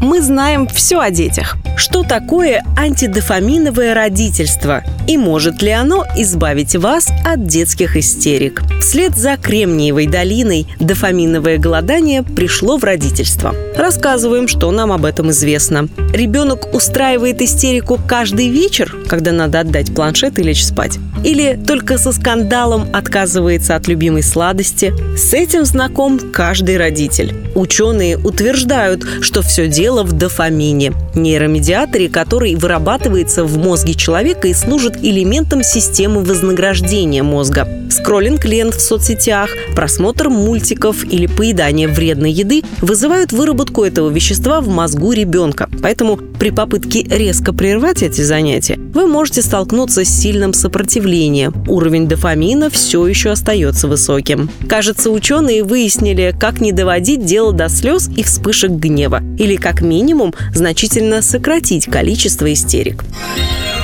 Мы знаем все о детях. Что такое антидофаминовое родительство? И может ли оно избавить вас от детских истерик? Вслед за Кремниевой долиной дофаминовое голодание пришло в родительство. Рассказываем, что нам об этом известно. Ребенок устраивает истерику каждый вечер, когда надо отдать планшет и лечь спать. Или только со скандалом отказывается от любимой сладости. С этим знаком каждый родитель. Ученые утверждают, что все дело в дофамине – нейромедиаторе, который вырабатывается в мозге человека и служит элементом системы вознаграждения мозга. Скроллинг лент в соцсетях, просмотр мультиков или поедание вредной еды вызывают выработку этого вещества в мозгу ребенка. Поэтому при попытке резко прервать эти занятия вы можете столкнуться с сильным сопротивлением. Уровень дофамина все еще остается высоким. Кажется, ученые выяснили, как не доводить дело до слез и вспышек гнева, или как минимум значительно сократить количество истерик.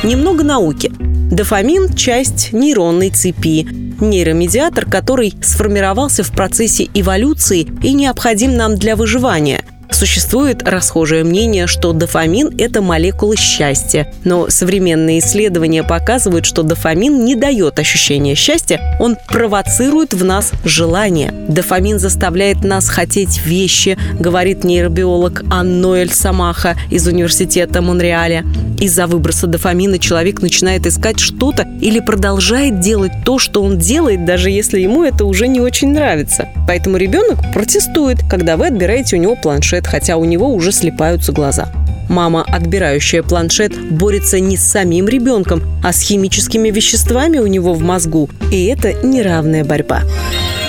Немного науки. Дофамин – часть нейронной цепи, нейромедиатор, который сформировался в процессе эволюции и необходим нам для выживания – Существует расхожее мнение, что дофамин – это молекула счастья. Но современные исследования показывают, что дофамин не дает ощущения счастья, он провоцирует в нас желание. Дофамин заставляет нас хотеть вещи, говорит нейробиолог Анноэль Самаха из университета Монреаля. Из-за выброса дофамина человек начинает искать что-то или продолжает делать то, что он делает, даже если ему это уже не очень нравится. Поэтому ребенок протестует, когда вы отбираете у него планшет, хотя у него уже слепаются глаза. Мама, отбирающая планшет, борется не с самим ребенком, а с химическими веществами у него в мозгу. И это неравная борьба.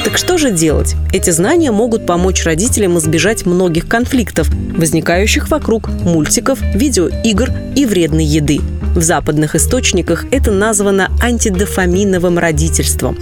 Так что же делать? Эти знания могут помочь родителям избежать многих конфликтов, возникающих вокруг мультиков, видеоигр и вредной еды. В западных источниках это названо антидофаминовым родительством.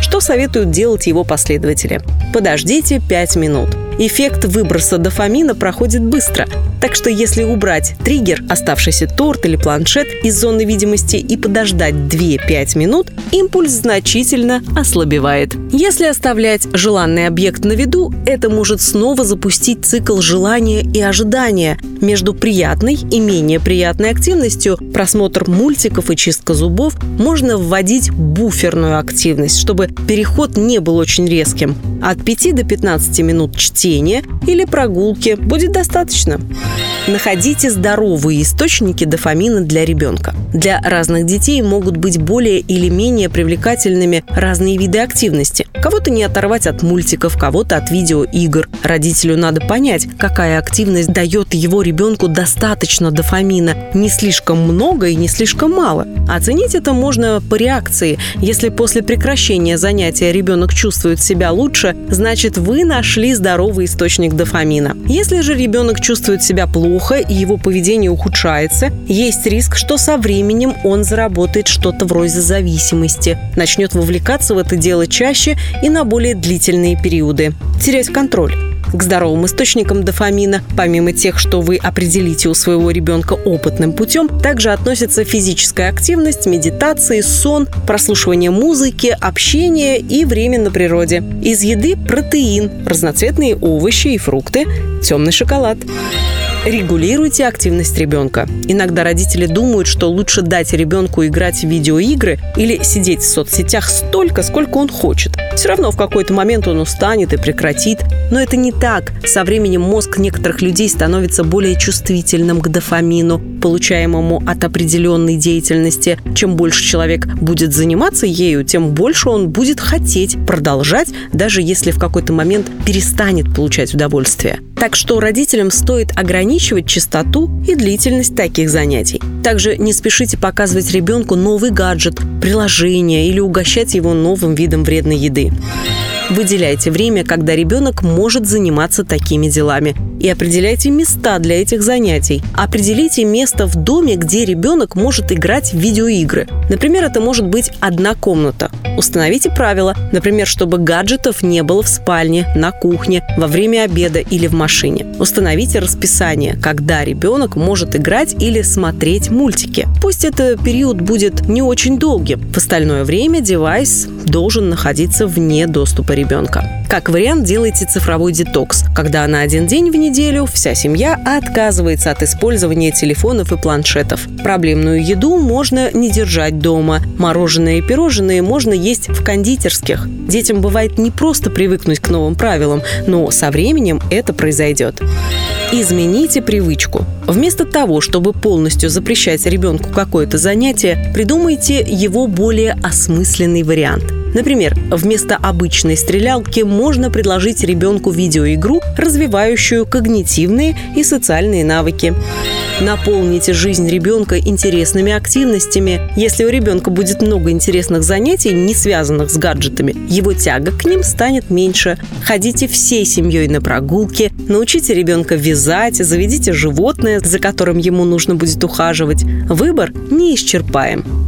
Что советуют делать его последователи? Подождите 5 минут – эффект выброса дофамина проходит быстро. Так что если убрать триггер, оставшийся торт или планшет из зоны видимости и подождать 2-5 минут, импульс значительно ослабевает. Если оставлять желанный объект на виду, это может снова запустить цикл желания и ожидания. Между приятной и менее приятной активностью, просмотр мультиков и чистка зубов, можно вводить буферную активность, чтобы переход не был очень резким. От 5 до 15 минут чтения или прогулки будет достаточно. Находите здоровые источники дофамина для ребенка. Для разных детей могут быть более или менее привлекательными разные виды активности. Кого-то не оторвать от мультиков, кого-то от видеоигр. Родителю надо понять, какая активность дает его ребенку достаточно дофамина. Не слишком много и не слишком мало. Оценить это можно по реакции. Если после прекращения занятия ребенок чувствует себя лучше, значит вы нашли здоровый источник дофамина. Если же ребенок чувствует себя плохо, и его поведение ухудшается, есть риск, что со временем он заработает что-то вроде зависимости, начнет вовлекаться в это дело чаще и на более длительные периоды, терять контроль. К здоровым источникам дофамина, помимо тех, что вы определите у своего ребенка опытным путем, также относятся физическая активность, медитации, сон, прослушивание музыки, общение и время на природе. Из еды протеин, разноцветные овощи и фрукты, темный шоколад. Регулируйте активность ребенка. Иногда родители думают, что лучше дать ребенку играть в видеоигры или сидеть в соцсетях столько, сколько он хочет. Все равно в какой-то момент он устанет и прекратит. Но это не так. Со временем мозг некоторых людей становится более чувствительным к дофамину, получаемому от определенной деятельности. Чем больше человек будет заниматься ею, тем больше он будет хотеть продолжать, даже если в какой-то момент перестанет получать удовольствие. Так что родителям стоит ограничивать частоту и длительность таких занятий. Также не спешите показывать ребенку новый гаджет, приложение или угощать его новым видом вредной еды. Выделяйте время, когда ребенок может заниматься такими делами. И определяйте места для этих занятий. Определите место в доме, где ребенок может играть в видеоигры. Например, это может быть одна комната. Установите правила, например, чтобы гаджетов не было в спальне, на кухне, во время обеда или в машине. Установите расписание, когда ребенок может играть или смотреть мультики. Пусть этот период будет не очень долгим. В остальное время девайс должен находиться вне доступа ребенка. Как вариант, делайте цифровой детокс, когда на один день в неделю вся семья отказывается от использования телефонов и планшетов. Проблемную еду можно не держать дома. Мороженое и пирожные можно есть в кондитерских. Детям бывает не просто привыкнуть к новым правилам, но со временем это произойдет. Измените привычку. Вместо того, чтобы полностью запрещать ребенку какое-то занятие, придумайте его более осмысленный вариант – Например, вместо обычной стрелялки можно предложить ребенку видеоигру, развивающую когнитивные и социальные навыки. Наполните жизнь ребенка интересными активностями. Если у ребенка будет много интересных занятий, не связанных с гаджетами, его тяга к ним станет меньше. Ходите всей семьей на прогулки, научите ребенка вязать, заведите животное, за которым ему нужно будет ухаживать. Выбор неисчерпаем.